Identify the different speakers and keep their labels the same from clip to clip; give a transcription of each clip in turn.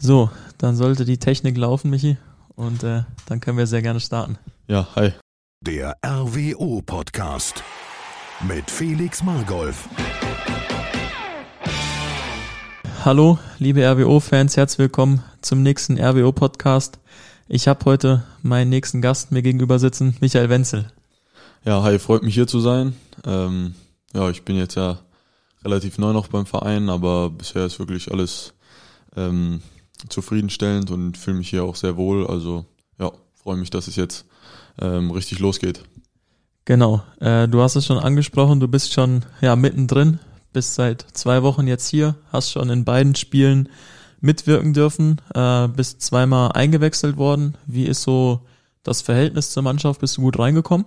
Speaker 1: So, dann sollte die Technik laufen, Michi. Und äh, dann können wir sehr gerne starten.
Speaker 2: Ja, hi.
Speaker 3: Der RWO Podcast mit Felix Margolf.
Speaker 1: Hallo, liebe RWO-Fans, herzlich willkommen zum nächsten RWO-Podcast. Ich habe heute meinen nächsten Gast mir gegenüber sitzen, Michael Wenzel.
Speaker 2: Ja, hi, freut mich hier zu sein. Ähm, ja, ich bin jetzt ja relativ neu noch beim Verein, aber bisher ist wirklich alles ähm, zufriedenstellend und fühle mich hier auch sehr wohl. Also ja, freue mich, dass es jetzt ähm, richtig losgeht.
Speaker 1: Genau, äh, du hast es schon angesprochen, du bist schon ja mittendrin, bist seit zwei Wochen jetzt hier, hast schon in beiden Spielen mitwirken dürfen, äh, bist zweimal eingewechselt worden. Wie ist so das Verhältnis zur Mannschaft? Bist du gut reingekommen?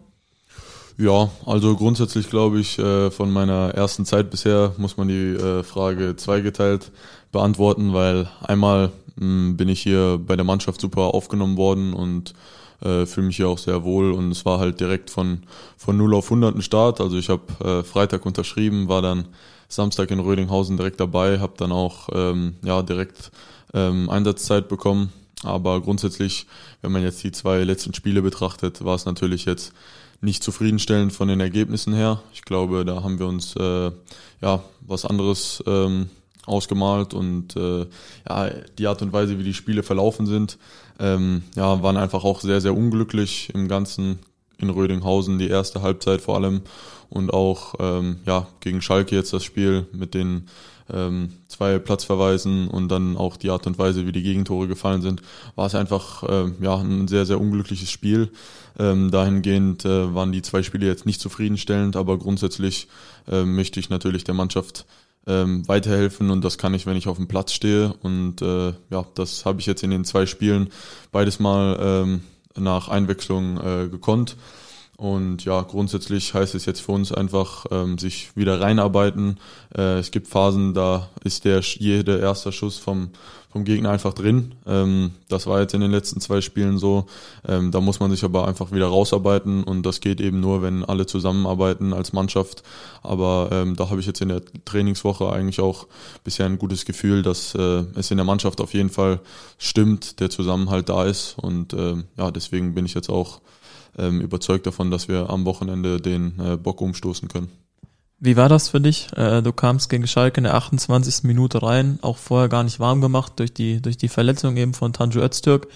Speaker 2: Ja, also grundsätzlich glaube ich, äh, von meiner ersten Zeit bisher muss man die äh, Frage zweigeteilt beantworten, weil einmal mh, bin ich hier bei der Mannschaft super aufgenommen worden und äh, fühle mich hier auch sehr wohl und es war halt direkt von, von 0 auf 100 ein Start. Also ich habe Freitag unterschrieben, war dann Samstag in Rödinghausen direkt dabei, habe dann auch ähm, ja, direkt ähm, Einsatzzeit bekommen. Aber grundsätzlich, wenn man jetzt die zwei letzten Spiele betrachtet, war es natürlich jetzt nicht zufriedenstellend von den Ergebnissen her. Ich glaube, da haben wir uns äh, ja was anderes ähm, ausgemalt und äh, ja, die Art und Weise, wie die Spiele verlaufen sind, ähm, ja, waren einfach auch sehr, sehr unglücklich im Ganzen in Rödinghausen, die erste Halbzeit vor allem und auch ähm, ja, gegen Schalke jetzt das Spiel mit den ähm, zwei Platzverweisen und dann auch die Art und Weise, wie die Gegentore gefallen sind, war es einfach äh, ja, ein sehr, sehr unglückliches Spiel. Ähm, dahingehend äh, waren die zwei Spiele jetzt nicht zufriedenstellend, aber grundsätzlich äh, möchte ich natürlich der Mannschaft ähm, weiterhelfen und das kann ich, wenn ich auf dem Platz stehe. Und äh, ja, das habe ich jetzt in den zwei Spielen beides mal ähm, nach Einwechslung äh, gekonnt. Und ja, grundsätzlich heißt es jetzt für uns einfach, ähm, sich wieder reinarbeiten. Äh, es gibt Phasen, da ist der jeder erste Schuss vom, vom Gegner einfach drin. Ähm, das war jetzt in den letzten zwei Spielen so. Ähm, da muss man sich aber einfach wieder rausarbeiten und das geht eben nur, wenn alle zusammenarbeiten als Mannschaft. Aber ähm, da habe ich jetzt in der Trainingswoche eigentlich auch bisher ein gutes Gefühl, dass äh, es in der Mannschaft auf jeden Fall stimmt, der Zusammenhalt da ist. Und äh, ja, deswegen bin ich jetzt auch ähm, überzeugt davon, dass wir am Wochenende den äh, Bock umstoßen können.
Speaker 1: Wie war das für dich? Äh, du kamst gegen Schalke in der 28. Minute rein, auch vorher gar nicht warm gemacht durch die, durch die Verletzung eben von Tanju Öztürk,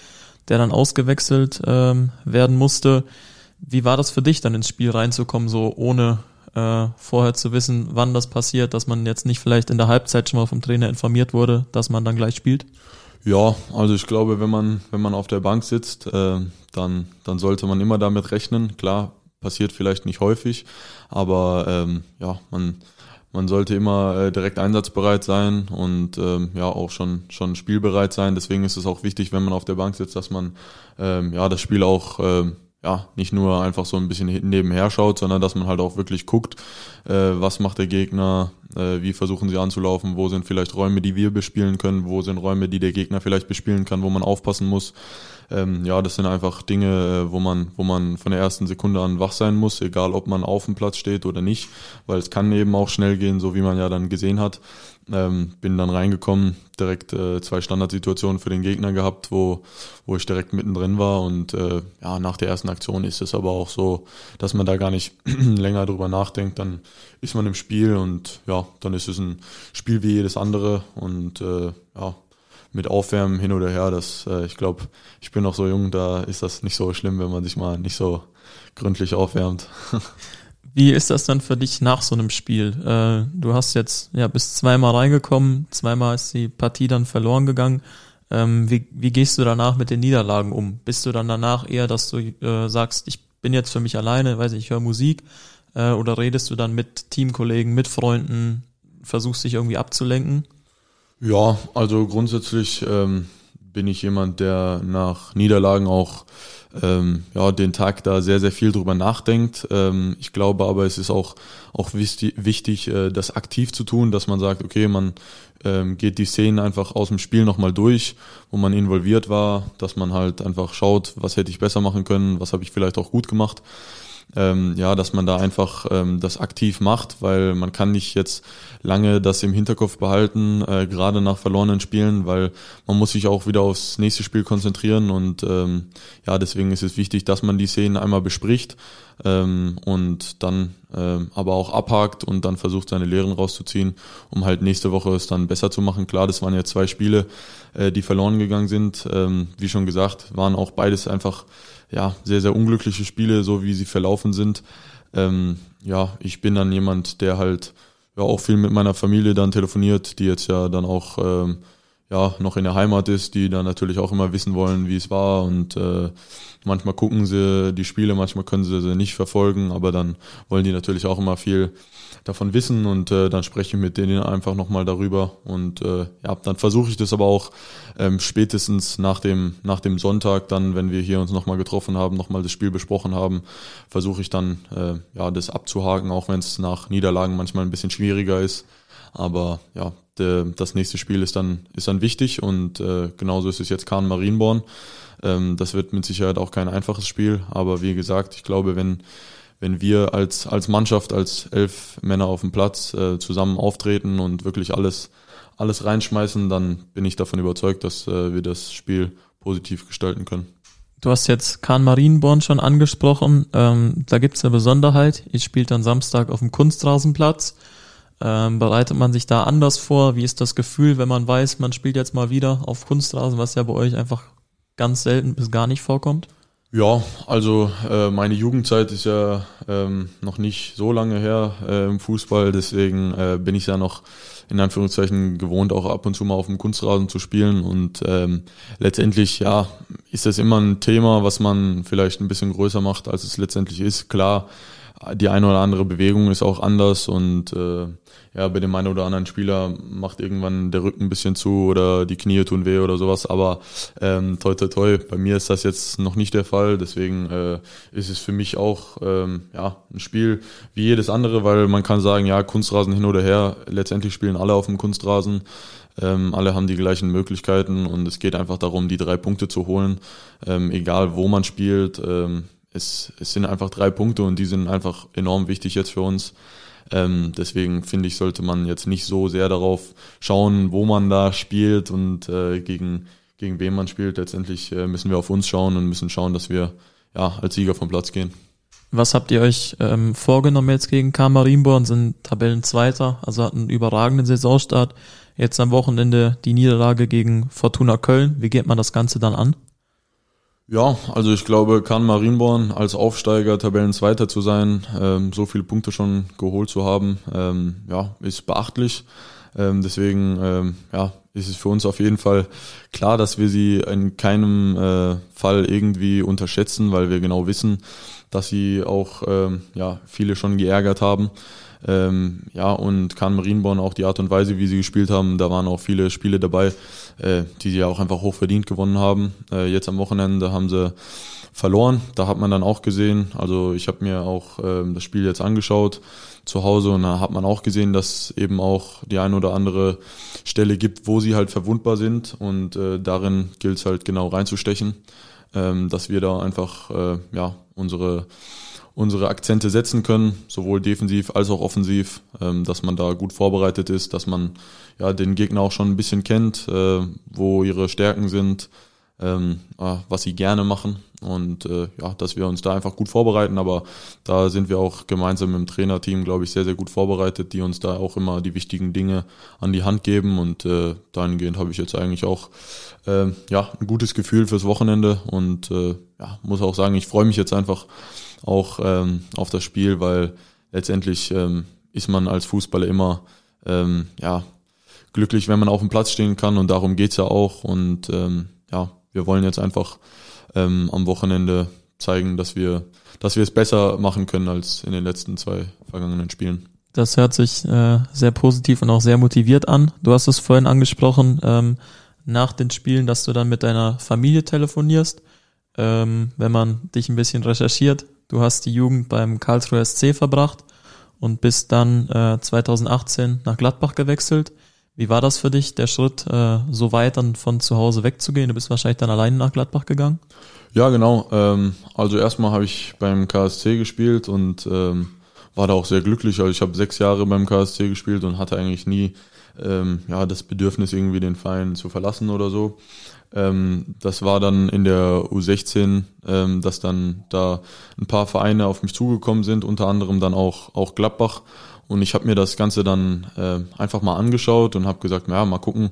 Speaker 1: der dann ausgewechselt ähm, werden musste. Wie war das für dich, dann ins Spiel reinzukommen, so ohne äh, vorher zu wissen, wann das passiert, dass man jetzt nicht vielleicht in der Halbzeit schon mal vom Trainer informiert wurde, dass man dann gleich spielt?
Speaker 2: Ja, also ich glaube, wenn man, wenn man auf der Bank sitzt, äh, dann, dann sollte man immer damit rechnen. Klar, passiert vielleicht nicht häufig, aber ähm, ja, man, man sollte immer äh, direkt einsatzbereit sein und ähm, ja auch schon schon spielbereit sein. Deswegen ist es auch wichtig, wenn man auf der Bank sitzt, dass man ähm, ja das Spiel auch ähm, ja, nicht nur einfach so ein bisschen nebenher schaut, sondern dass man halt auch wirklich guckt, äh, was macht der Gegner, äh, wie versuchen sie anzulaufen, wo sind vielleicht Räume, die wir bespielen können, wo sind Räume, die der Gegner vielleicht bespielen kann, wo man aufpassen muss. Ähm, ja, das sind einfach Dinge, äh, wo man, wo man von der ersten Sekunde an wach sein muss, egal ob man auf dem Platz steht oder nicht, weil es kann eben auch schnell gehen, so wie man ja dann gesehen hat. Ähm, bin dann reingekommen, direkt äh, zwei Standardsituationen für den Gegner gehabt, wo, wo ich direkt mittendrin war. Und äh, ja, nach der ersten Aktion ist es aber auch so, dass man da gar nicht länger drüber nachdenkt. Dann ist man im Spiel und ja, dann ist es ein Spiel wie jedes andere. Und äh, ja, mit Aufwärmen hin oder her, das, äh, ich glaube, ich bin noch so jung, da ist das nicht so schlimm, wenn man sich mal nicht so gründlich aufwärmt.
Speaker 1: Wie ist das dann für dich nach so einem Spiel? Äh, du hast jetzt, ja, bist zweimal reingekommen, zweimal ist die Partie dann verloren gegangen. Ähm, wie, wie gehst du danach mit den Niederlagen um? Bist du dann danach eher, dass du äh, sagst, ich bin jetzt für mich alleine, weiß ich, ich höre Musik, äh, oder redest du dann mit Teamkollegen, mit Freunden, versuchst dich irgendwie abzulenken?
Speaker 2: Ja, also grundsätzlich ähm, bin ich jemand, der nach Niederlagen auch ähm, ja, den Tag da sehr, sehr viel drüber nachdenkt. Ähm, ich glaube aber, es ist auch, auch wichtig, äh, das aktiv zu tun, dass man sagt, okay, man ähm, geht die Szenen einfach aus dem Spiel nochmal durch, wo man involviert war, dass man halt einfach schaut, was hätte ich besser machen können, was habe ich vielleicht auch gut gemacht. Ähm, ja, dass man da einfach ähm, das aktiv macht, weil man kann nicht jetzt lange das im Hinterkopf behalten, äh, gerade nach verlorenen Spielen, weil man muss sich auch wieder aufs nächste Spiel konzentrieren und ähm, ja, deswegen ist es wichtig, dass man die Szenen einmal bespricht ähm, und dann ähm, aber auch abhakt und dann versucht, seine Lehren rauszuziehen, um halt nächste Woche es dann besser zu machen. Klar, das waren ja zwei Spiele, äh, die verloren gegangen sind. Ähm, wie schon gesagt, waren auch beides einfach ja sehr, sehr unglückliche Spiele, so wie sie verlaufen sind. Ähm, ja, ich bin dann jemand, der halt ja auch viel mit meiner Familie dann telefoniert, die jetzt ja dann auch ähm, ja noch in der Heimat ist, die dann natürlich auch immer wissen wollen, wie es war. Und äh, manchmal gucken sie die Spiele, manchmal können sie sie nicht verfolgen, aber dann wollen die natürlich auch immer viel davon wissen. Und äh, dann spreche ich mit denen einfach nochmal darüber. Und äh, ja, dann versuche ich das aber auch ähm, spätestens nach dem nach dem Sonntag dann, wenn wir hier uns nochmal getroffen haben, nochmal das Spiel besprochen haben, versuche ich dann äh, ja das abzuhaken, auch wenn es nach Niederlagen manchmal ein bisschen schwieriger ist. Aber ja, de, das nächste Spiel ist dann ist dann wichtig und äh, genauso ist es jetzt Kahn Marienborn. Ähm, das wird mit Sicherheit auch kein einfaches Spiel, aber wie gesagt, ich glaube, wenn wenn wir als, als Mannschaft, als elf Männer auf dem Platz äh, zusammen auftreten und wirklich alles, alles reinschmeißen, dann bin ich davon überzeugt, dass äh, wir das Spiel positiv gestalten können.
Speaker 1: Du hast jetzt Kahn Marienborn schon angesprochen. Ähm, da gibt's eine Besonderheit. Ihr spielt dann Samstag auf dem Kunstrasenplatz. Ähm, bereitet man sich da anders vor? Wie ist das Gefühl, wenn man weiß, man spielt jetzt mal wieder auf Kunstrasen, was ja bei euch einfach ganz selten bis gar nicht vorkommt?
Speaker 2: Ja, also äh, meine Jugendzeit ist ja ähm, noch nicht so lange her äh, im Fußball, deswegen äh, bin ich ja noch in Anführungszeichen gewohnt, auch ab und zu mal auf dem Kunstrasen zu spielen und ähm, letztendlich, ja, ist das immer ein Thema, was man vielleicht ein bisschen größer macht, als es letztendlich ist. Klar, die eine oder andere Bewegung ist auch anders und äh, ja, bei dem einen oder anderen Spieler macht irgendwann der Rücken ein bisschen zu oder die Knie tun weh oder sowas. Aber ähm, toi toi toi, bei mir ist das jetzt noch nicht der Fall. Deswegen äh, ist es für mich auch ähm, ja ein Spiel wie jedes andere, weil man kann sagen, ja, Kunstrasen hin oder her, letztendlich spielen alle auf dem Kunstrasen. Ähm, alle haben die gleichen Möglichkeiten und es geht einfach darum, die drei Punkte zu holen, ähm, egal wo man spielt. Ähm, es, es sind einfach drei Punkte und die sind einfach enorm wichtig jetzt für uns. Ähm, deswegen finde ich, sollte man jetzt nicht so sehr darauf schauen, wo man da spielt und äh, gegen, gegen wen man spielt. Letztendlich äh, müssen wir auf uns schauen und müssen schauen, dass wir ja, als Sieger vom Platz gehen.
Speaker 1: Was habt ihr euch ähm, vorgenommen jetzt gegen Kamarimbo und sind Tabellenzweiter, also hatten einen überragenden Saisonstart. Jetzt am Wochenende die Niederlage gegen Fortuna Köln. Wie geht man das Ganze dann an?
Speaker 2: Ja, also ich glaube, kann Marienborn als Aufsteiger Tabellenzweiter zu sein, ähm, so viele Punkte schon geholt zu haben, ähm, ja, ist beachtlich. Ähm, deswegen ähm, ja, ist es für uns auf jeden Fall klar, dass wir sie in keinem äh, Fall irgendwie unterschätzen, weil wir genau wissen, dass sie auch ähm, ja, viele schon geärgert haben. Ähm, ja, und Kahn Marienborn auch die Art und Weise, wie sie gespielt haben, da waren auch viele Spiele dabei, äh, die sie ja auch einfach hoch verdient gewonnen haben. Äh, jetzt am Wochenende haben sie verloren. Da hat man dann auch gesehen, also ich habe mir auch äh, das Spiel jetzt angeschaut zu Hause und da hat man auch gesehen, dass eben auch die eine oder andere Stelle gibt, wo sie halt verwundbar sind und äh, darin gilt es halt genau reinzustechen, ähm, dass wir da einfach äh, ja unsere unsere Akzente setzen können, sowohl defensiv als auch offensiv, ähm, dass man da gut vorbereitet ist, dass man ja den Gegner auch schon ein bisschen kennt, äh, wo ihre Stärken sind, ähm, äh, was sie gerne machen und äh, ja, dass wir uns da einfach gut vorbereiten, aber da sind wir auch gemeinsam im Trainerteam, glaube ich, sehr, sehr gut vorbereitet, die uns da auch immer die wichtigen Dinge an die Hand geben. Und äh, dahingehend habe ich jetzt eigentlich auch äh, ja, ein gutes Gefühl fürs Wochenende. Und äh, ja, muss auch sagen, ich freue mich jetzt einfach auch ähm, auf das Spiel, weil letztendlich ähm, ist man als Fußballer immer ähm, ja, glücklich, wenn man auf dem Platz stehen kann. Und darum geht's ja auch. Und ähm, ja, wir wollen jetzt einfach ähm, am Wochenende zeigen, dass wir, dass wir es besser machen können als in den letzten zwei vergangenen Spielen.
Speaker 1: Das hört sich äh, sehr positiv und auch sehr motiviert an. Du hast es vorhin angesprochen, ähm, nach den Spielen, dass du dann mit deiner Familie telefonierst. Ähm, wenn man dich ein bisschen recherchiert, Du hast die Jugend beim Karlsruher SC verbracht und bist dann äh, 2018 nach Gladbach gewechselt. Wie war das für dich, der Schritt, äh, so weit dann von zu Hause wegzugehen? Du bist wahrscheinlich dann alleine nach Gladbach gegangen?
Speaker 2: Ja, genau. Ähm, also erstmal habe ich beim KSC gespielt und ähm, war da auch sehr glücklich. Also ich habe sechs Jahre beim KSC gespielt und hatte eigentlich nie ähm, ja, das Bedürfnis, irgendwie den Verein zu verlassen oder so. Ähm, das war dann in der U16, ähm, dass dann da ein paar Vereine auf mich zugekommen sind, unter anderem dann auch, auch Gladbach. Und ich habe mir das Ganze dann äh, einfach mal angeschaut und habe gesagt, ja, mal gucken,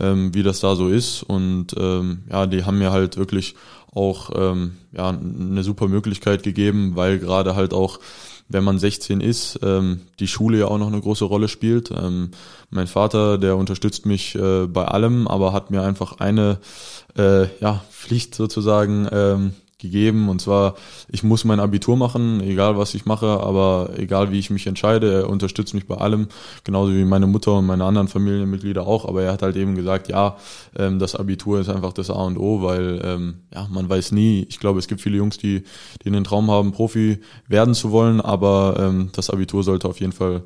Speaker 2: ähm, wie das da so ist. Und ähm, ja, die haben mir halt wirklich auch ähm, ja, eine super Möglichkeit gegeben, weil gerade halt auch wenn man 16 ist, ähm, die Schule ja auch noch eine große Rolle spielt. Ähm, mein Vater, der unterstützt mich äh, bei allem, aber hat mir einfach eine äh, ja, Pflicht sozusagen ähm, gegeben. Und zwar, ich muss mein Abitur machen, egal was ich mache, aber egal wie ich mich entscheide, er unterstützt mich bei allem, genauso wie meine Mutter und meine anderen Familienmitglieder auch. Aber er hat halt eben gesagt, ja, ähm, das Abitur ist einfach das A und O, weil ähm, ja, man weiß nie. Ich glaube, es gibt viele Jungs, die, die den Traum haben, Profi werden zu wollen, aber ähm, das Abitur sollte auf jeden Fall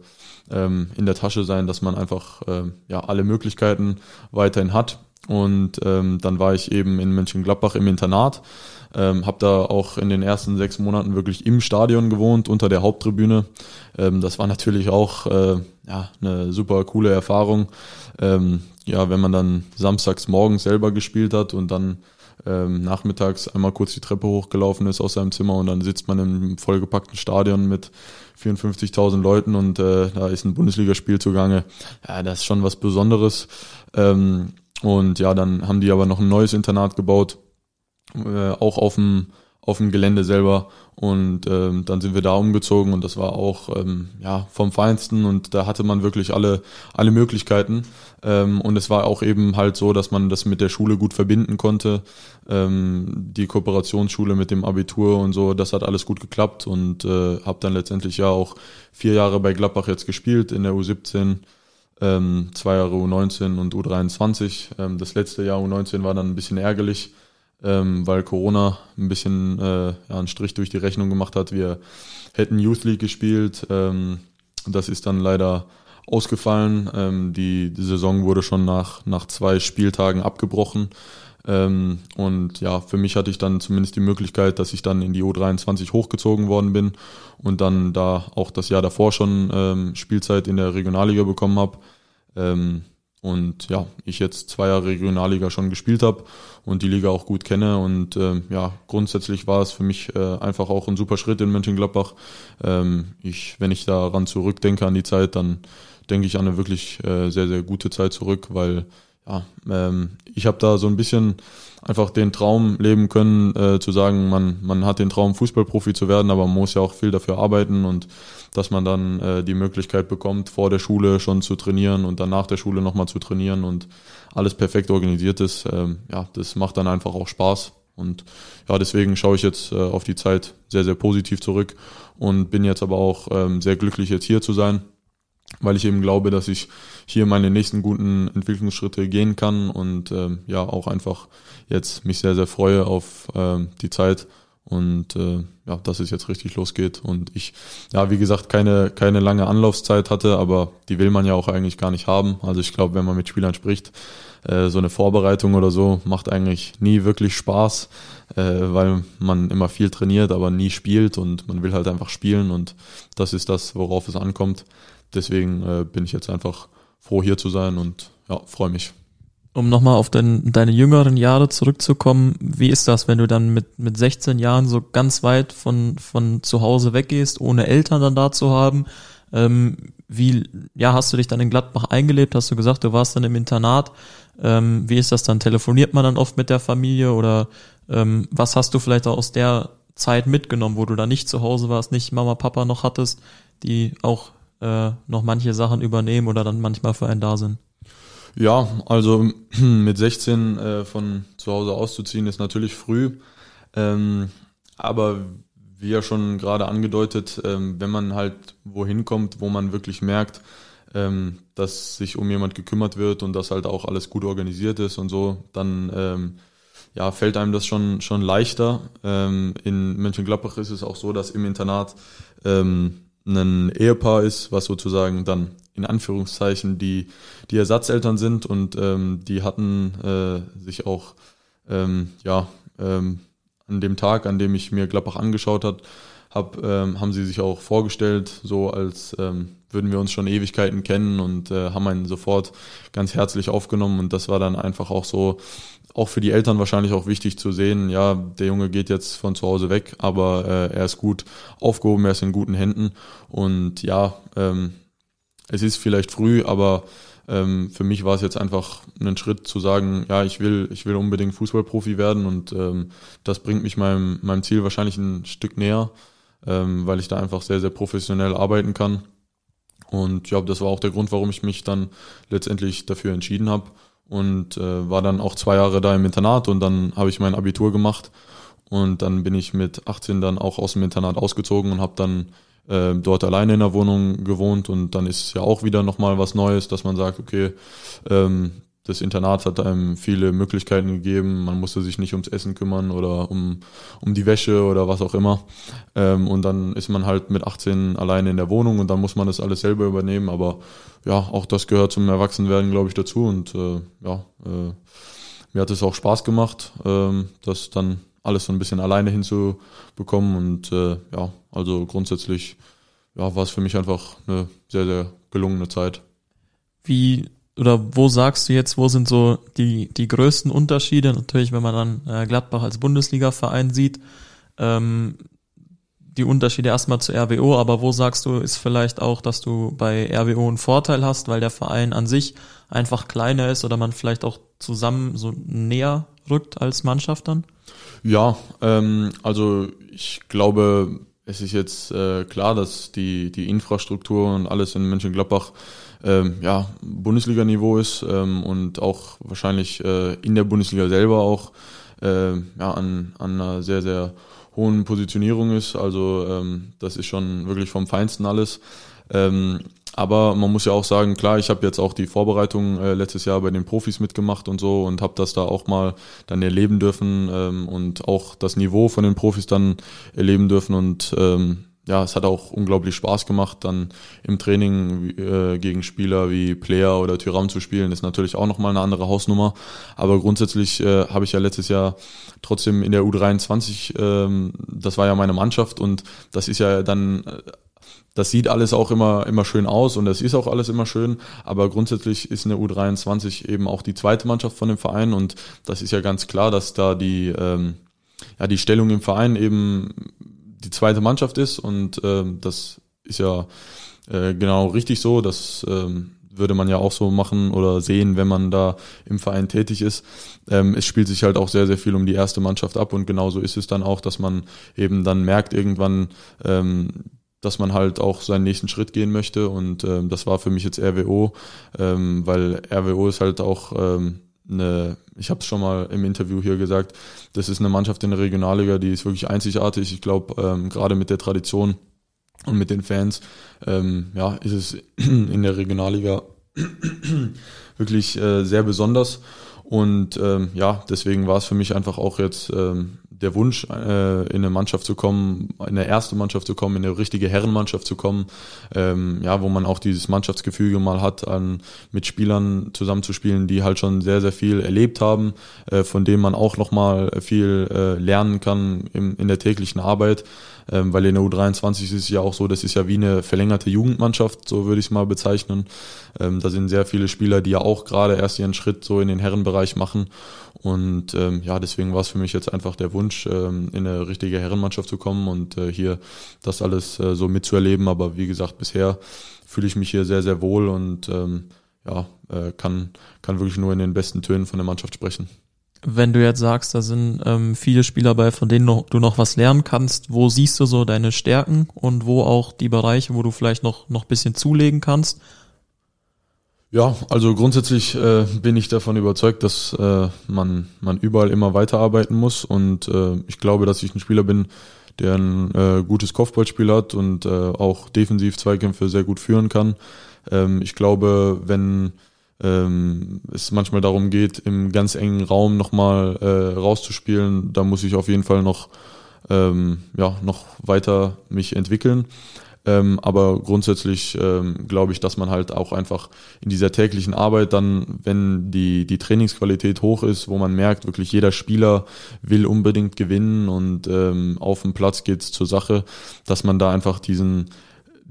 Speaker 2: in der Tasche sein, dass man einfach ja alle Möglichkeiten weiterhin hat. Und ähm, dann war ich eben in Mönchengladbach im Internat. Ähm, habe da auch in den ersten sechs Monaten wirklich im Stadion gewohnt, unter der Haupttribüne. Ähm, das war natürlich auch äh, ja, eine super coole Erfahrung. Ähm, ja, wenn man dann samstags morgens selber gespielt hat und dann ähm, nachmittags einmal kurz die Treppe hochgelaufen ist aus seinem Zimmer und dann sitzt man im vollgepackten Stadion mit 54.000 Leuten und äh, da ist ein Bundesligaspiel zugange. Ja, das ist schon was Besonderes. Ähm, und ja, dann haben die aber noch ein neues Internat gebaut äh, auch auf dem auf dem Gelände selber. Und ähm, dann sind wir da umgezogen und das war auch ähm, ja vom Feinsten. Und da hatte man wirklich alle alle Möglichkeiten. Ähm, und es war auch eben halt so, dass man das mit der Schule gut verbinden konnte, ähm, die Kooperationsschule mit dem Abitur und so, das hat alles gut geklappt. Und äh, habe dann letztendlich ja auch vier Jahre bei Gladbach jetzt gespielt in der U17 ähm, zwei Jahre U19 und U23. Ähm, das letzte Jahr U19 war dann ein bisschen ärgerlich, ähm, weil Corona ein bisschen äh, ja, einen Strich durch die Rechnung gemacht hat. Wir hätten Youth League gespielt. Ähm, das ist dann leider ausgefallen. Ähm, die, die Saison wurde schon nach, nach zwei Spieltagen abgebrochen. Ähm, und ja, für mich hatte ich dann zumindest die Möglichkeit, dass ich dann in die U23 hochgezogen worden bin und dann da auch das Jahr davor schon ähm, Spielzeit in der Regionalliga bekommen habe. Ähm, und ja, ich jetzt zwei Jahre Regionalliga schon gespielt habe und die Liga auch gut kenne. Und äh, ja, grundsätzlich war es für mich äh, einfach auch ein super Schritt in Mönchengladbach. Ähm, ich, wenn ich daran zurückdenke an die Zeit, dann denke ich an eine wirklich äh, sehr, sehr gute Zeit zurück, weil ja, ähm, ich habe da so ein bisschen einfach den Traum leben können, äh, zu sagen, man, man hat den Traum, Fußballprofi zu werden, aber man muss ja auch viel dafür arbeiten und dass man dann äh, die Möglichkeit bekommt, vor der Schule schon zu trainieren und dann nach der Schule nochmal zu trainieren und alles perfekt organisiert ist, ähm, ja, das macht dann einfach auch Spaß. Und ja, deswegen schaue ich jetzt äh, auf die Zeit sehr, sehr positiv zurück und bin jetzt aber auch ähm, sehr glücklich, jetzt hier zu sein weil ich eben glaube, dass ich hier meine nächsten guten Entwicklungsschritte gehen kann und ähm, ja auch einfach jetzt mich sehr, sehr freue auf ähm, die Zeit und äh, ja, dass es jetzt richtig losgeht und ich, ja, wie gesagt, keine, keine lange Anlaufzeit hatte, aber die will man ja auch eigentlich gar nicht haben. Also ich glaube, wenn man mit Spielern spricht, äh, so eine Vorbereitung oder so macht eigentlich nie wirklich Spaß, äh, weil man immer viel trainiert, aber nie spielt und man will halt einfach spielen und das ist das, worauf es ankommt deswegen äh, bin ich jetzt einfach froh hier zu sein und ja, freue mich.
Speaker 1: Um nochmal auf dein, deine jüngeren Jahre zurückzukommen, wie ist das, wenn du dann mit, mit 16 Jahren so ganz weit von, von zu Hause weggehst, ohne Eltern dann da zu haben? Ähm, wie, ja, hast du dich dann in Gladbach eingelebt? Hast du gesagt, du warst dann im Internat? Ähm, wie ist das dann? Telefoniert man dann oft mit der Familie oder ähm, was hast du vielleicht auch aus der Zeit mitgenommen, wo du da nicht zu Hause warst, nicht Mama, Papa noch hattest, die auch äh, noch manche Sachen übernehmen oder dann manchmal für einen da sind?
Speaker 2: Ja, also mit 16 äh, von zu Hause auszuziehen ist natürlich früh. Ähm, aber wie ja schon gerade angedeutet, ähm, wenn man halt wohin kommt, wo man wirklich merkt, ähm, dass sich um jemand gekümmert wird und dass halt auch alles gut organisiert ist und so, dann ähm, ja, fällt einem das schon, schon leichter. Ähm, in Mönchengladbach ist es auch so, dass im Internat ähm, ein Ehepaar ist, was sozusagen dann in Anführungszeichen die, die Ersatzeltern sind und ähm, die hatten äh, sich auch ähm, ja, ähm, an dem Tag, an dem ich mir Gladbach angeschaut hat, hab, ähm, haben sie sich auch vorgestellt, so als ähm, würden wir uns schon Ewigkeiten kennen und äh, haben einen sofort ganz herzlich aufgenommen. Und das war dann einfach auch so, auch für die Eltern wahrscheinlich auch wichtig zu sehen, ja, der Junge geht jetzt von zu Hause weg, aber äh, er ist gut aufgehoben, er ist in guten Händen. Und ja, ähm, es ist vielleicht früh, aber ähm, für mich war es jetzt einfach ein Schritt zu sagen, ja, ich will, ich will unbedingt Fußballprofi werden und ähm, das bringt mich meinem, meinem Ziel wahrscheinlich ein Stück näher, ähm, weil ich da einfach sehr, sehr professionell arbeiten kann. Und ja, das war auch der Grund, warum ich mich dann letztendlich dafür entschieden habe und äh, war dann auch zwei Jahre da im Internat und dann habe ich mein Abitur gemacht. Und dann bin ich mit 18 dann auch aus dem Internat ausgezogen und habe dann äh, dort alleine in der Wohnung gewohnt. Und dann ist es ja auch wieder nochmal was Neues, dass man sagt, okay, ähm, das Internat hat einem viele Möglichkeiten gegeben. Man musste sich nicht ums Essen kümmern oder um, um die Wäsche oder was auch immer. Ähm, und dann ist man halt mit 18 alleine in der Wohnung und dann muss man das alles selber übernehmen. Aber ja, auch das gehört zum Erwachsenwerden, glaube ich, dazu. Und äh, ja, äh, mir hat es auch Spaß gemacht, äh, das dann alles so ein bisschen alleine hinzubekommen. Und äh, ja, also grundsätzlich ja, war es für mich einfach eine sehr, sehr gelungene Zeit.
Speaker 1: Wie oder wo sagst du jetzt, wo sind so die, die größten Unterschiede? Natürlich, wenn man dann äh, Gladbach als Bundesliga-Verein sieht, ähm, die Unterschiede erstmal zu RWO, aber wo sagst du, ist vielleicht auch, dass du bei RWO einen Vorteil hast, weil der Verein an sich einfach kleiner ist oder man vielleicht auch zusammen so näher rückt als Mannschaft dann?
Speaker 2: Ja, ähm, also ich glaube, es ist jetzt äh, klar, dass die, die Infrastruktur und alles in Mönchengladbach ähm, ja, Bundesliga-Niveau ist ähm, und auch wahrscheinlich äh, in der Bundesliga selber auch äh, ja, an, an einer sehr, sehr hohen Positionierung ist. Also ähm, das ist schon wirklich vom Feinsten alles. Ähm, aber man muss ja auch sagen, klar, ich habe jetzt auch die Vorbereitung äh, letztes Jahr bei den Profis mitgemacht und so und habe das da auch mal dann erleben dürfen ähm, und auch das Niveau von den Profis dann erleben dürfen und ähm, ja, es hat auch unglaublich Spaß gemacht, dann im Training äh, gegen Spieler wie Player oder Tyram zu spielen, ist natürlich auch nochmal eine andere Hausnummer. Aber grundsätzlich äh, habe ich ja letztes Jahr trotzdem in der U23, ähm, das war ja meine Mannschaft und das ist ja dann äh, das sieht alles auch immer, immer schön aus und es ist auch alles immer schön, aber grundsätzlich ist eine U23 eben auch die zweite Mannschaft von dem Verein und das ist ja ganz klar, dass da die, ähm, ja, die Stellung im Verein eben die zweite Mannschaft ist und ähm, das ist ja äh, genau richtig so. Das ähm, würde man ja auch so machen oder sehen, wenn man da im Verein tätig ist. Ähm, es spielt sich halt auch sehr, sehr viel um die erste Mannschaft ab und genauso ist es dann auch, dass man eben dann merkt irgendwann, ähm, dass man halt auch seinen nächsten Schritt gehen möchte und ähm, das war für mich jetzt RWO, ähm, weil RWO ist halt auch ähm, eine, ich habe es schon mal im Interview hier gesagt, das ist eine Mannschaft in der Regionalliga, die ist wirklich einzigartig. Ich glaube, ähm, gerade mit der Tradition und mit den Fans, ähm, ja, ist es in der Regionalliga wirklich äh, sehr besonders. Und ähm, ja, deswegen war es für mich einfach auch jetzt ähm, der Wunsch, äh, in eine Mannschaft zu kommen, in eine erste Mannschaft zu kommen, in eine richtige Herrenmannschaft zu kommen, ähm, ja, wo man auch dieses Mannschaftsgefüge mal hat, an mit Spielern zusammenzuspielen, die halt schon sehr, sehr viel erlebt haben, äh, von denen man auch nochmal viel äh, lernen kann im, in der täglichen Arbeit ähm, weil in der U23 ist es ja auch so, das ist ja wie eine verlängerte Jugendmannschaft, so würde ich es mal bezeichnen. Ähm, da sind sehr viele Spieler, die ja auch gerade erst ihren Schritt so in den Herrenbereich machen. Und ähm, ja, deswegen war es für mich jetzt einfach der Wunsch, ähm, in eine richtige Herrenmannschaft zu kommen und äh, hier das alles äh, so mitzuerleben. Aber wie gesagt, bisher fühle ich mich hier sehr, sehr wohl und ähm, ja, äh, kann, kann wirklich nur in den besten Tönen von der Mannschaft sprechen
Speaker 1: wenn du jetzt sagst, da sind ähm, viele Spieler bei, von denen noch, du noch was lernen kannst, wo siehst du so deine Stärken und wo auch die Bereiche, wo du vielleicht noch noch bisschen zulegen kannst?
Speaker 2: Ja, also grundsätzlich äh, bin ich davon überzeugt, dass äh, man man überall immer weiterarbeiten muss und äh, ich glaube, dass ich ein Spieler bin, der ein äh, gutes Kopfballspiel hat und äh, auch defensiv Zweikämpfe sehr gut führen kann. Ähm, ich glaube, wenn ähm, es manchmal darum geht, im ganz engen Raum nochmal äh, rauszuspielen, da muss ich auf jeden Fall noch, ähm, ja, noch weiter mich entwickeln. Ähm, aber grundsätzlich ähm, glaube ich, dass man halt auch einfach in dieser täglichen Arbeit dann, wenn die, die Trainingsqualität hoch ist, wo man merkt, wirklich jeder Spieler will unbedingt gewinnen und ähm, auf dem Platz geht's zur Sache, dass man da einfach diesen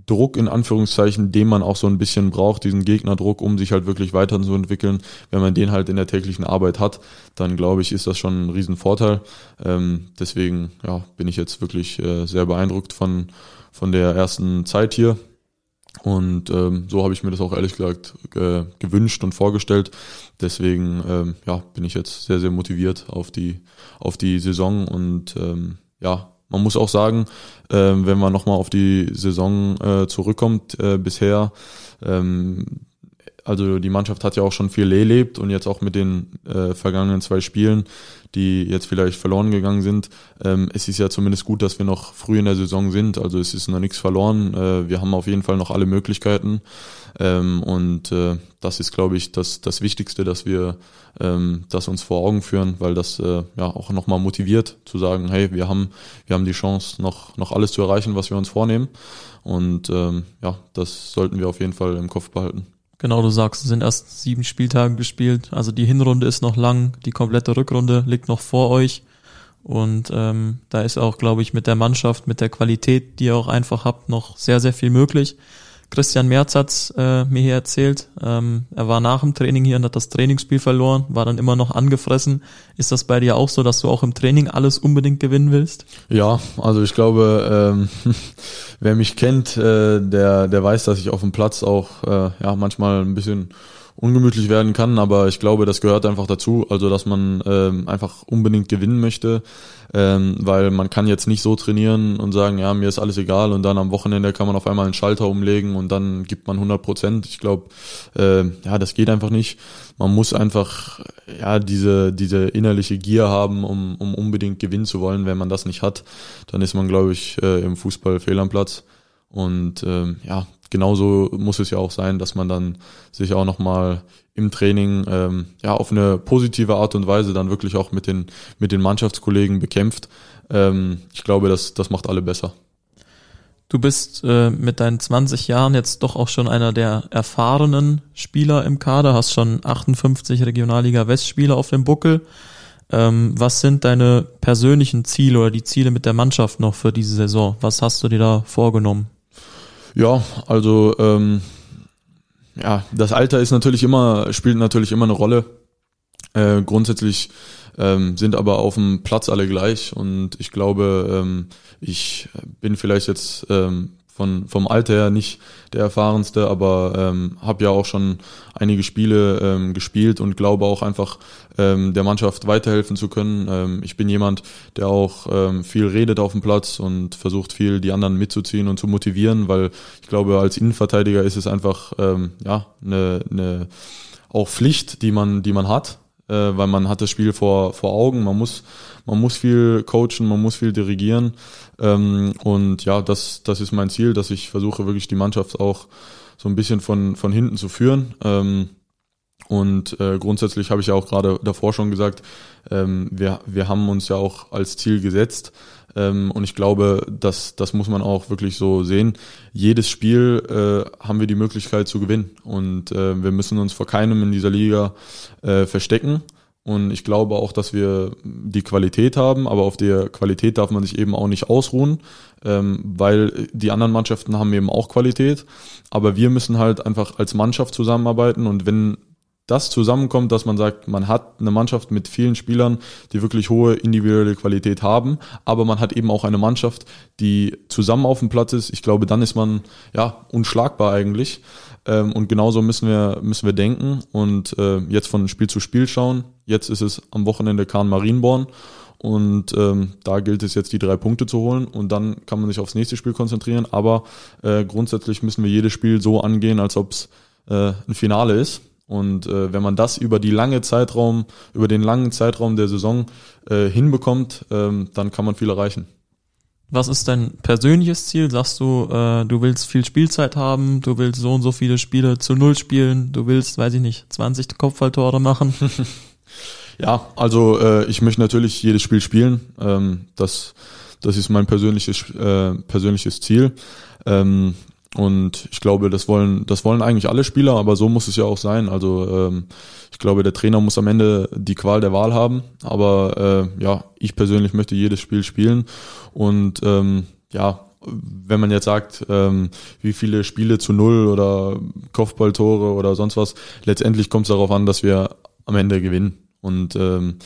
Speaker 2: Druck in Anführungszeichen, den man auch so ein bisschen braucht, diesen Gegnerdruck, um sich halt wirklich weiterzuentwickeln. Wenn man den halt in der täglichen Arbeit hat, dann glaube ich, ist das schon ein Riesenvorteil. Ähm, deswegen ja, bin ich jetzt wirklich äh, sehr beeindruckt von, von der ersten Zeit hier. Und ähm, so habe ich mir das auch ehrlich gesagt äh, gewünscht und vorgestellt. Deswegen ähm, ja, bin ich jetzt sehr, sehr motiviert auf die, auf die Saison und ähm, ja, man muss auch sagen, äh, wenn man nochmal auf die Saison äh, zurückkommt, äh, bisher, ähm, also die Mannschaft hat ja auch schon viel erlebt und jetzt auch mit den äh, vergangenen zwei Spielen, die jetzt vielleicht verloren gegangen sind. Ähm, es ist ja zumindest gut, dass wir noch früh in der Saison sind. Also es ist noch nichts verloren. Äh, wir haben auf jeden Fall noch alle Möglichkeiten. Ähm, und äh, das ist, glaube ich, das, das Wichtigste, dass wir ähm, das uns vor Augen führen, weil das äh, ja auch nochmal motiviert zu sagen, hey, wir haben, wir haben die Chance, noch, noch alles zu erreichen, was wir uns vornehmen. Und ähm, ja, das sollten wir auf jeden Fall im Kopf behalten.
Speaker 1: Genau, du sagst, es sind erst sieben Spieltage gespielt. Also die Hinrunde ist noch lang, die komplette Rückrunde liegt noch vor euch. Und ähm, da ist auch, glaube ich, mit der Mannschaft, mit der Qualität, die ihr auch einfach habt, noch sehr, sehr viel möglich. Christian Merz hat's äh, mir hier erzählt. Ähm, er war nach dem Training hier und hat das Trainingsspiel verloren, war dann immer noch angefressen. Ist das bei dir auch so, dass du auch im Training alles unbedingt gewinnen willst?
Speaker 2: Ja, also ich glaube, ähm, wer mich kennt, äh, der, der weiß, dass ich auf dem Platz auch äh, ja manchmal ein bisschen ungemütlich werden kann, aber ich glaube, das gehört einfach dazu, also dass man ähm, einfach unbedingt gewinnen möchte, ähm, weil man kann jetzt nicht so trainieren und sagen, ja, mir ist alles egal und dann am Wochenende kann man auf einmal einen Schalter umlegen und dann gibt man 100 Prozent. Ich glaube, äh, ja, das geht einfach nicht. Man muss einfach ja diese diese innerliche Gier haben, um, um unbedingt gewinnen zu wollen. Wenn man das nicht hat, dann ist man, glaube ich, äh, im Fußball fehl am Platz. Und ähm, ja, genauso muss es ja auch sein, dass man dann sich auch nochmal im Training ähm, ja auf eine positive Art und Weise dann wirklich auch mit den mit den Mannschaftskollegen bekämpft. Ähm, ich glaube, das das macht alle besser.
Speaker 1: Du bist äh, mit deinen 20 Jahren jetzt doch auch schon einer der erfahrenen Spieler im Kader, hast schon 58 Regionalliga West-Spieler auf dem Buckel. Ähm, was sind deine persönlichen Ziele oder die Ziele mit der Mannschaft noch für diese Saison? Was hast du dir da vorgenommen?
Speaker 2: Ja, also ähm, ja, das Alter ist natürlich immer, spielt natürlich immer eine Rolle. Äh, grundsätzlich ähm, sind aber auf dem Platz alle gleich und ich glaube, ähm, ich bin vielleicht jetzt ähm, von vom Alter her nicht der erfahrenste, aber ähm, habe ja auch schon einige Spiele ähm, gespielt und glaube auch einfach ähm, der Mannschaft weiterhelfen zu können. Ähm, ich bin jemand, der auch ähm, viel redet auf dem Platz und versucht viel die anderen mitzuziehen und zu motivieren, weil ich glaube als Innenverteidiger ist es einfach ähm, ja eine, eine auch Pflicht, die man die man hat äh, weil man hat das Spiel vor, vor Augen, man muss, man muss viel coachen, man muss viel dirigieren. Ähm, und ja, das, das ist mein Ziel, dass ich versuche wirklich die Mannschaft auch so ein bisschen von, von hinten zu führen. Ähm, und äh, grundsätzlich habe ich ja auch gerade davor schon gesagt, ähm, wir, wir haben uns ja auch als Ziel gesetzt. Ähm, und ich glaube, das, das muss man auch wirklich so sehen. Jedes Spiel äh, haben wir die Möglichkeit zu gewinnen. Und äh, wir müssen uns vor keinem in dieser Liga äh, verstecken. Und ich glaube auch, dass wir die Qualität haben, aber auf der Qualität darf man sich eben auch nicht ausruhen, ähm, weil die anderen Mannschaften haben eben auch Qualität. Aber wir müssen halt einfach als Mannschaft zusammenarbeiten und wenn das zusammenkommt, dass man sagt, man hat eine Mannschaft mit vielen Spielern, die wirklich hohe individuelle Qualität haben, aber man hat eben auch eine Mannschaft, die zusammen auf dem Platz ist. Ich glaube, dann ist man ja unschlagbar eigentlich. Ähm, und genauso müssen wir müssen wir denken und äh, jetzt von Spiel zu Spiel schauen. Jetzt ist es am Wochenende Kahn Marienborn und ähm, da gilt es jetzt die drei Punkte zu holen und dann kann man sich aufs nächste Spiel konzentrieren. Aber äh, grundsätzlich müssen wir jedes Spiel so angehen, als ob es äh, ein Finale ist und äh, wenn man das über die lange Zeitraum, über den langen Zeitraum der Saison äh, hinbekommt, ähm, dann kann man viel erreichen.
Speaker 1: Was ist dein persönliches Ziel? Sagst du, äh, du willst viel Spielzeit haben, du willst so und so viele Spiele zu Null spielen, du willst, weiß ich nicht, 20 Kopfballtore machen?
Speaker 2: ja, also äh, ich möchte natürlich jedes Spiel spielen. Ähm, das Das ist mein persönliches, äh, persönliches Ziel. Ähm, und ich glaube, das wollen, das wollen eigentlich alle Spieler, aber so muss es ja auch sein. Also ähm, ich glaube, der Trainer muss am Ende die Qual der Wahl haben. Aber äh, ja, ich persönlich möchte jedes Spiel spielen. Und ähm, ja, wenn man jetzt sagt, ähm, wie viele Spiele zu null oder Kopfballtore oder sonst was, letztendlich kommt es darauf an, dass wir am Ende gewinnen. Und ähm,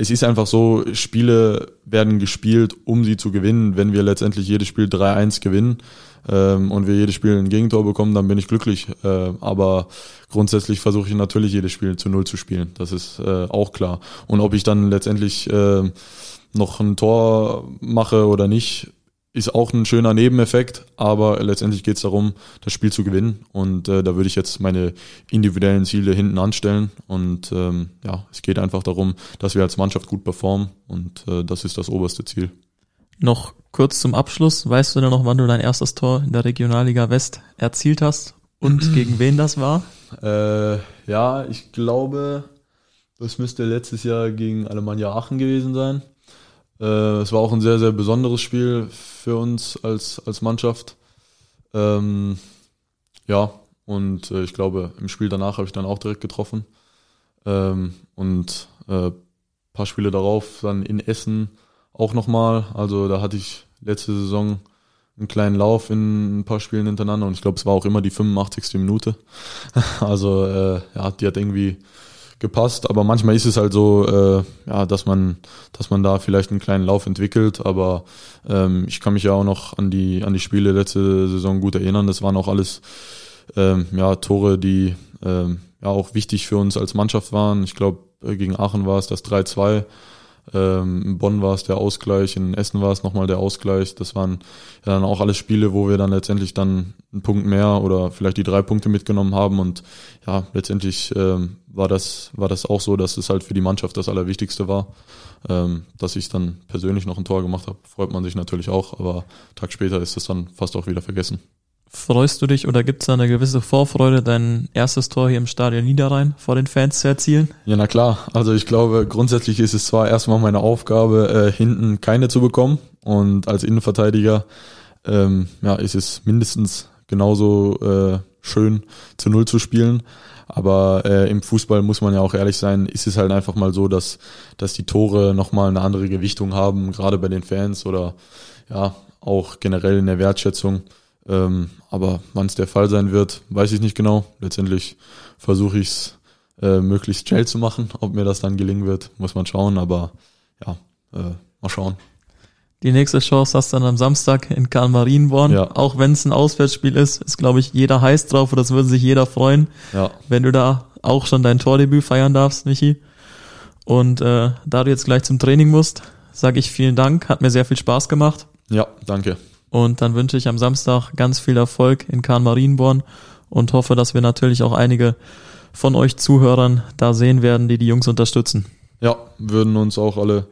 Speaker 2: es ist einfach so, Spiele werden gespielt, um sie zu gewinnen. Wenn wir letztendlich jedes Spiel 3-1 gewinnen ähm, und wir jedes Spiel ein Gegentor bekommen, dann bin ich glücklich. Äh, aber grundsätzlich versuche ich natürlich jedes Spiel zu null zu spielen. Das ist äh, auch klar. Und ob ich dann letztendlich äh, noch ein Tor mache oder nicht, ist auch ein schöner Nebeneffekt, aber letztendlich geht es darum, das Spiel zu gewinnen. Und äh, da würde ich jetzt meine individuellen Ziele hinten anstellen. Und ähm, ja, es geht einfach darum, dass wir als Mannschaft gut performen und äh, das ist das oberste Ziel.
Speaker 1: Noch kurz zum Abschluss, weißt du denn noch, wann du dein erstes Tor in der Regionalliga West erzielt hast und gegen wen das war?
Speaker 2: Äh, ja, ich glaube, das müsste letztes Jahr gegen Alemannia Aachen gewesen sein. Äh, es war auch ein sehr, sehr besonderes Spiel für uns als, als Mannschaft. Ähm, ja, und äh, ich glaube, im Spiel danach habe ich dann auch direkt getroffen. Ähm, und äh, paar Spiele darauf dann in Essen auch nochmal. Also da hatte ich letzte Saison einen kleinen Lauf in ein paar Spielen hintereinander und ich glaube, es war auch immer die 85. Minute. also äh, ja, die hat irgendwie gepasst. Aber manchmal ist es halt so, äh, ja, dass man, dass man da vielleicht einen kleinen Lauf entwickelt. Aber ähm, ich kann mich ja auch noch an die an die Spiele letzte Saison gut erinnern. Das waren auch alles ähm, ja Tore, die ähm, ja auch wichtig für uns als Mannschaft waren. Ich glaube, gegen Aachen war es das 3-2. Ähm, in Bonn war es der Ausgleich, in Essen war es nochmal der Ausgleich. Das waren ja dann auch alles Spiele, wo wir dann letztendlich dann einen Punkt mehr oder vielleicht die drei Punkte mitgenommen haben. Und ja, letztendlich ähm, war das war das auch so, dass es halt für die Mannschaft das Allerwichtigste war. Ähm, dass ich dann persönlich noch ein Tor gemacht habe, freut man sich natürlich auch, aber Tag später ist es dann fast auch wieder vergessen.
Speaker 1: Freust du dich oder gibt es da eine gewisse Vorfreude, dein erstes Tor hier im Stadion Niederrhein vor den Fans zu erzielen?
Speaker 2: Ja, na klar. Also ich glaube, grundsätzlich ist es zwar erstmal meine Aufgabe, äh, hinten keine zu bekommen. Und als Innenverteidiger ähm, ja, ist es mindestens genauso äh, schön, zu Null zu spielen. Aber äh, im Fußball muss man ja auch ehrlich sein, ist es halt einfach mal so, dass, dass die Tore nochmal eine andere Gewichtung haben, gerade bei den Fans oder ja, auch generell in der Wertschätzung. Ähm, aber wann es der Fall sein wird, weiß ich nicht genau. Letztendlich versuche ich es äh, möglichst schnell zu machen. Ob mir das dann gelingen wird, muss man schauen. Aber ja, äh, mal schauen.
Speaker 1: Die nächste Chance hast du dann am Samstag in Karl Marienborn. Ja. Auch wenn es ein Auswärtsspiel ist, ist, glaube ich, jeder heiß drauf und das würde sich jeder freuen, ja. wenn du da auch schon dein Tordebüt feiern darfst, Michi. Und äh, da du jetzt gleich zum Training musst, sage ich vielen Dank. Hat mir sehr viel Spaß gemacht.
Speaker 2: Ja, danke.
Speaker 1: Und dann wünsche ich am Samstag ganz viel Erfolg in Kahn Marienborn und hoffe, dass wir natürlich auch einige von euch Zuhörern da sehen werden, die die Jungs unterstützen.
Speaker 2: Ja, würden uns auch alle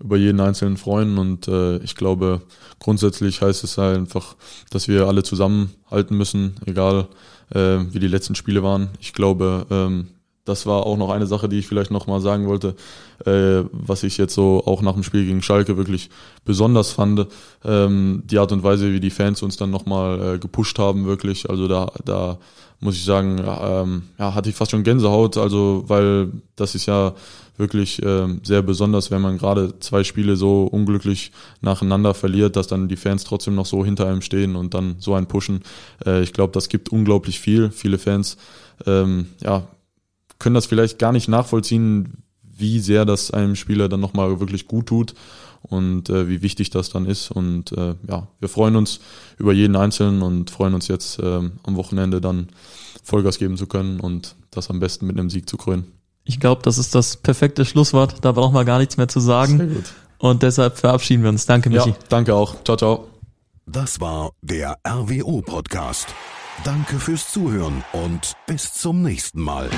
Speaker 2: über jeden Einzelnen freuen und äh, ich glaube, grundsätzlich heißt es halt einfach, dass wir alle zusammenhalten müssen, egal äh, wie die letzten Spiele waren. Ich glaube, ähm, das war auch noch eine Sache, die ich vielleicht noch mal sagen wollte, äh, was ich jetzt so auch nach dem Spiel gegen Schalke wirklich besonders fand, ähm, die Art und Weise, wie die Fans uns dann noch mal äh, gepusht haben, wirklich. Also da, da muss ich sagen, ähm, ja, hatte ich fast schon Gänsehaut, also weil das ist ja wirklich ähm, sehr besonders, wenn man gerade zwei Spiele so unglücklich nacheinander verliert, dass dann die Fans trotzdem noch so hinter einem stehen und dann so ein Pushen. Äh, ich glaube, das gibt unglaublich viel. Viele Fans ähm, ja, können das vielleicht gar nicht nachvollziehen, wie sehr das einem Spieler dann nochmal wirklich gut tut und äh, wie wichtig das dann ist. Und äh, ja, wir freuen uns über jeden Einzelnen und freuen uns jetzt äh, am Wochenende dann Vollgas geben zu können und das am besten mit einem Sieg zu krönen.
Speaker 1: Ich glaube, das ist das perfekte Schlusswort. Da braucht man gar nichts mehr zu sagen. Sehr gut. Und deshalb verabschieden wir uns. Danke, Michi. Ja,
Speaker 2: danke auch. Ciao, ciao.
Speaker 3: Das war der RWO Podcast. Danke fürs Zuhören und bis zum nächsten Mal.